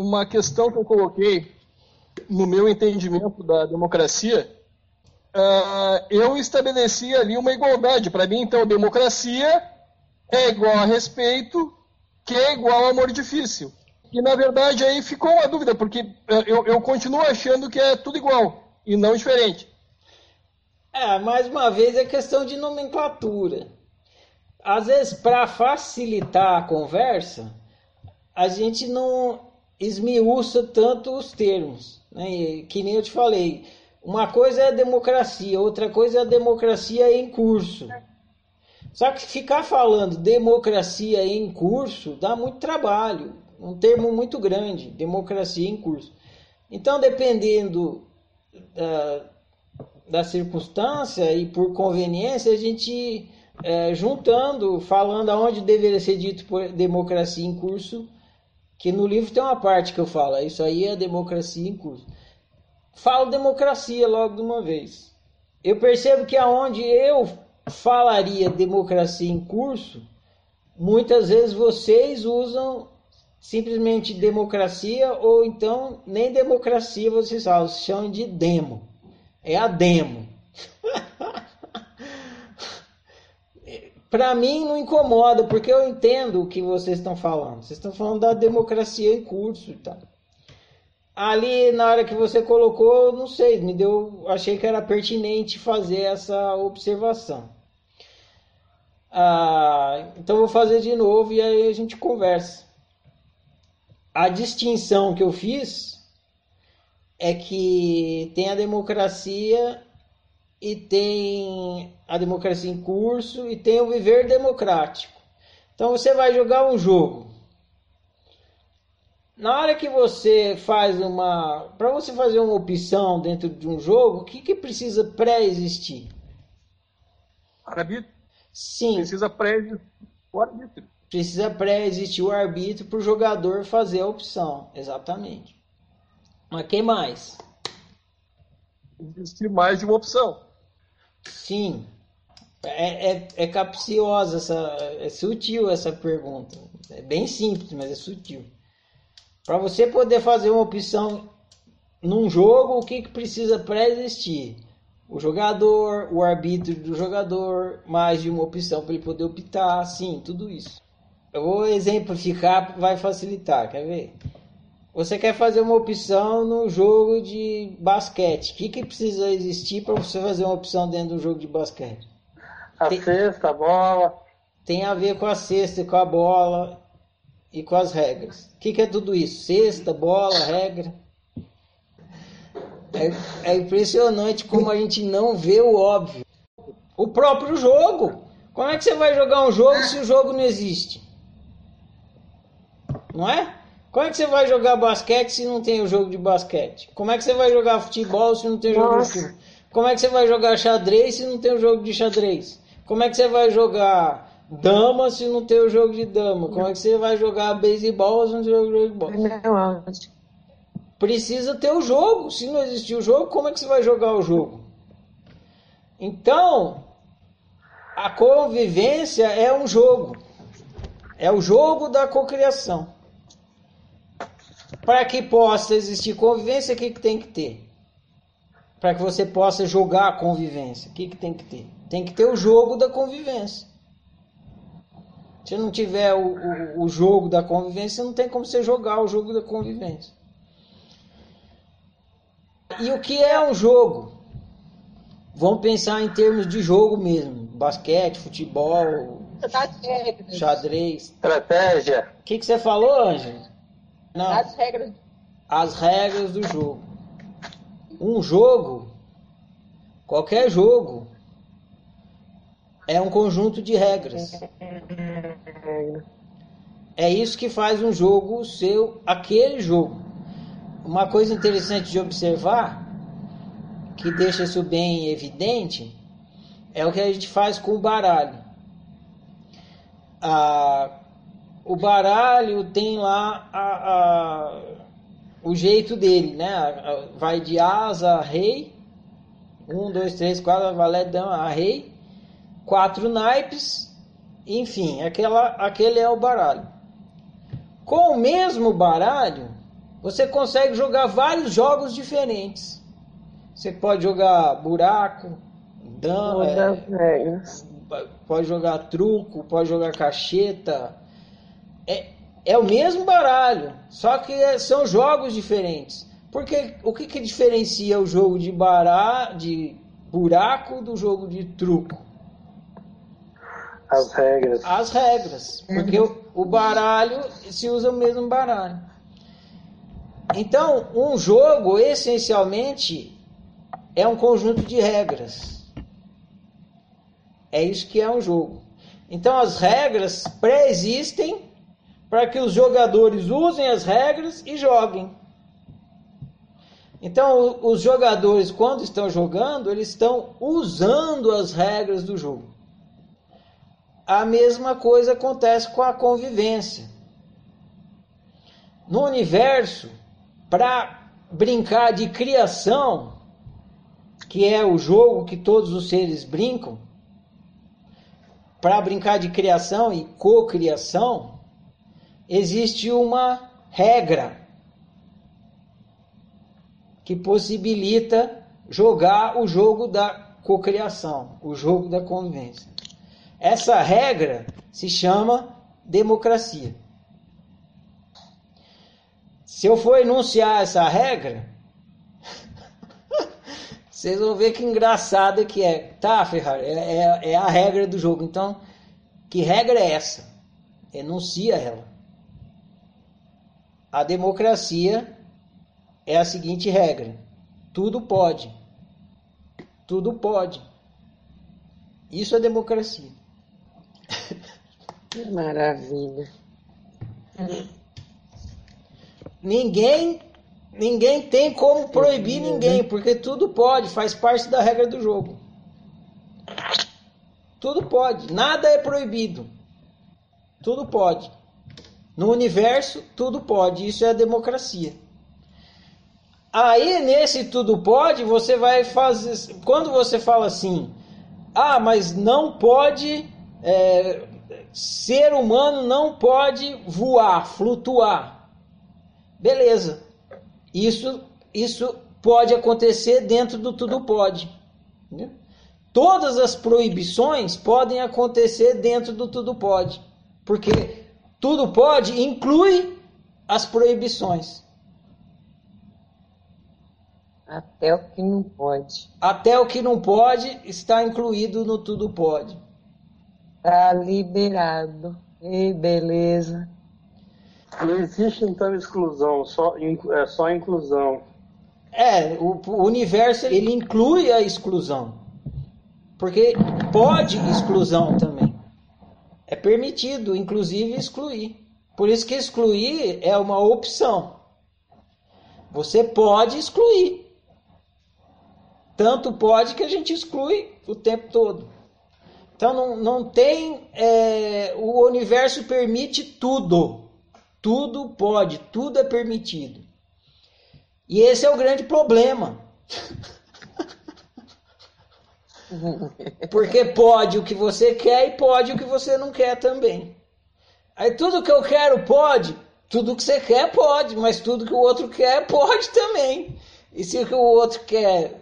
uma questão que eu coloquei no meu entendimento da democracia, uh, eu estabeleci ali uma igualdade. Para mim, então, democracia é igual a respeito, que é igual a amor difícil. E, na verdade, aí ficou uma dúvida, porque eu, eu continuo achando que é tudo igual e não diferente. É, mais uma vez é questão de nomenclatura. Às vezes, para facilitar a conversa, a gente não esmiuça tanto os termos. Né? Que nem eu te falei. Uma coisa é a democracia, outra coisa é a democracia em curso. Só que ficar falando democracia em curso dá muito trabalho, um termo muito grande, democracia em curso. Então, dependendo da, da circunstância e por conveniência, a gente é, juntando, falando aonde deveria ser dito democracia em curso, que no livro tem uma parte que eu falo, isso aí é democracia em curso. Falo democracia logo de uma vez. Eu percebo que aonde eu falaria democracia em curso, muitas vezes vocês usam simplesmente democracia ou então nem democracia vocês falam, chamam de demo. É a demo. Para mim não incomoda, porque eu entendo o que vocês estão falando. Vocês estão falando da democracia em curso e tal. Ali na hora que você colocou, não sei, me deu, achei que era pertinente fazer essa observação. Ah, então vou fazer de novo e aí a gente conversa. A distinção que eu fiz é que tem a democracia e tem a democracia em curso e tem o viver democrático. Então você vai jogar um jogo. Na hora que você faz uma. Para você fazer uma opção dentro de um jogo, o que, que precisa pré-existir? Arbítrio. Sim. Precisa pré-existir o arbítrio. Precisa pré-existir o arbítrio para o jogador fazer a opção. Exatamente. Mas quem mais? Existir mais de uma opção. Sim. É, é, é capciosa, essa, é sutil essa pergunta. É bem simples, mas é sutil. Para você poder fazer uma opção num jogo, o que, que precisa pré-existir? O jogador, o arbítrio do jogador, mais de uma opção para ele poder optar, sim, tudo isso. Eu vou exemplificar, vai facilitar, quer ver? Você quer fazer uma opção no jogo de basquete. O que, que precisa existir para você fazer uma opção dentro do jogo de basquete? A tem, cesta, a bola. Tem a ver com a cesta, com a bola e com as regras. O que, que é tudo isso? Cesta, bola, regra. É, é impressionante como a gente não vê o óbvio. O próprio jogo. Como é que você vai jogar um jogo se o jogo não existe? Não é? Como é que você vai jogar basquete se não tem o jogo de basquete? Como é que você vai jogar futebol se não tem o jogo Nossa. de futebol? Como é que você vai jogar xadrez se não tem o jogo de xadrez? Como é que você vai jogar dama se não tem o jogo de dama? Como é que você vai jogar beisebol se não tem o jogo de beisebol? Precisa ter o jogo. Se não existir o jogo, como é que você vai jogar o jogo? Então, a convivência é um jogo. É o jogo da cocriação. Para que possa existir convivência, o que, que tem que ter? Para que você possa jogar a convivência, o que, que tem que ter? Tem que ter o jogo da convivência. Se não tiver o, o, o jogo da convivência, não tem como você jogar o jogo da convivência. E o que é um jogo? Vamos pensar em termos de jogo mesmo: basquete, futebol, xadrez. Estratégia. O que, que você falou, Ângelo? Não. As regras. As regras do jogo. Um jogo, qualquer jogo, é um conjunto de regras. É isso que faz um jogo seu, aquele jogo. Uma coisa interessante de observar, que deixa isso bem evidente, é o que a gente faz com o baralho. Ah, o baralho tem lá a, a, o jeito dele, né? Vai de asa a rei. Um, dois, três, quatro, valé, dama, a rei. Quatro naipes. Enfim, aquela, aquele é o baralho. Com o mesmo baralho, você consegue jogar vários jogos diferentes. Você pode jogar buraco, dama, é, pode jogar truco, pode jogar cacheta. É, é o mesmo baralho, só que é, são jogos diferentes. Porque o que, que diferencia o jogo de bará, de buraco do jogo de truco? As regras. As regras. Porque o, o baralho se usa o mesmo baralho. Então, um jogo essencialmente é um conjunto de regras. É isso que é um jogo. Então, as regras pré-existem para que os jogadores usem as regras e joguem. Então, os jogadores, quando estão jogando, eles estão usando as regras do jogo. A mesma coisa acontece com a convivência. No universo, para brincar de criação, que é o jogo que todos os seres brincam, para brincar de criação e cocriação, existe uma regra que possibilita jogar o jogo da cocriação, o jogo da convivência. Essa regra se chama democracia. Se eu for enunciar essa regra, vocês vão ver que engraçado que é. Tá, Ferrari, é, é, é a regra do jogo. Então, que regra é essa? Enuncia ela. A democracia é a seguinte regra: tudo pode. Tudo pode. Isso é democracia. Que maravilha. Ninguém ninguém tem como proibir ninguém, porque tudo pode, faz parte da regra do jogo. Tudo pode, nada é proibido. Tudo pode. No universo, tudo pode. Isso é a democracia. Aí nesse tudo pode, você vai fazer. Quando você fala assim, ah, mas não pode. É, ser humano não pode voar, flutuar. Beleza. Isso, isso pode acontecer dentro do tudo pode. Né? Todas as proibições podem acontecer dentro do tudo pode. Porque tudo pode inclui as proibições. Até o que não pode. Até o que não pode está incluído no tudo pode. Está liberado. E beleza. Não existe então exclusão, só, é só inclusão. É, o, o universo ele inclui a exclusão. Porque pode exclusão também. É permitido, inclusive, excluir. Por isso que excluir é uma opção. Você pode excluir. Tanto pode que a gente exclui o tempo todo. Então não, não tem. É, o universo permite tudo. Tudo pode, tudo é permitido. E esse é o grande problema. Porque pode o que você quer e pode o que você não quer também. Aí tudo que eu quero pode, tudo que você quer pode, mas tudo que o outro quer pode também. E se o outro quer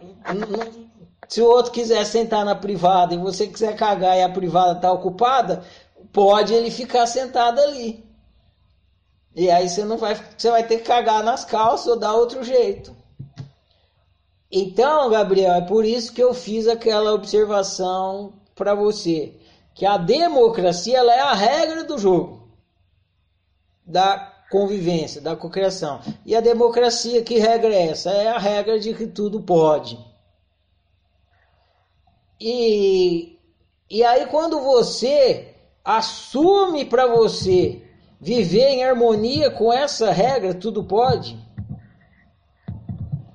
se o outro quiser sentar na privada e você quiser cagar e a privada está ocupada, pode ele ficar sentado ali. E aí você não vai, você vai ter que cagar nas calças ou dar outro jeito. Então, Gabriel, é por isso que eu fiz aquela observação para você, que a democracia ela é a regra do jogo da convivência, da cocriação. E a democracia, que regra é essa? É a regra de que tudo pode. E, e aí, quando você assume para você viver em harmonia com essa regra, tudo pode,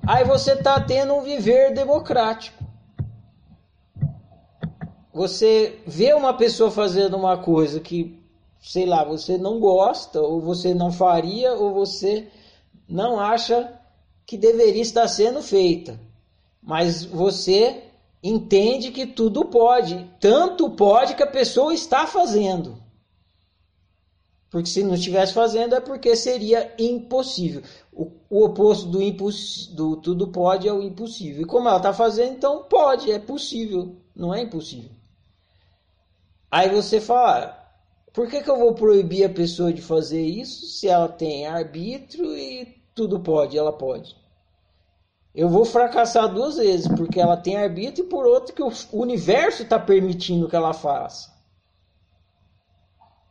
aí você está tendo um viver democrático. Você vê uma pessoa fazendo uma coisa que, sei lá, você não gosta, ou você não faria, ou você não acha que deveria estar sendo feita. Mas você entende que tudo pode, tanto pode que a pessoa está fazendo. Porque se não estivesse fazendo é porque seria impossível. O, o oposto do, do tudo pode é o impossível. E como ela está fazendo, então pode, é possível, não é impossível. Aí você fala, por que, que eu vou proibir a pessoa de fazer isso se ela tem arbítrio e tudo pode, ela pode? Eu vou fracassar duas vezes, porque ela tem arbítrio e por outro que o universo está permitindo que ela faça.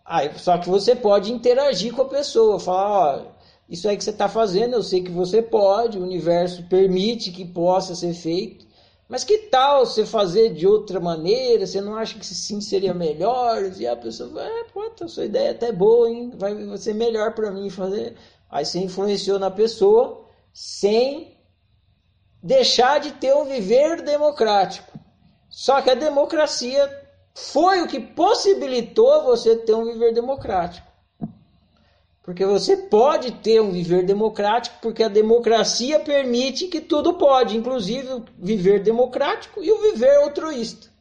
Aí, só que você pode interagir com a pessoa, falar, ó, isso aí que você está fazendo, eu sei que você pode, o universo permite que possa ser feito, mas que tal você fazer de outra maneira? Você não acha que sim seria melhor? E a pessoa vai, é, pô, a sua ideia é até boa, hein? Vai ser melhor para mim fazer. Aí você influenciou na pessoa sem deixar de ter um viver democrático. Só que a democracia foi o que possibilitou você ter um viver democrático. Porque você pode ter um viver democrático, porque a democracia permite que tudo pode, inclusive o viver democrático e o viver altruísta.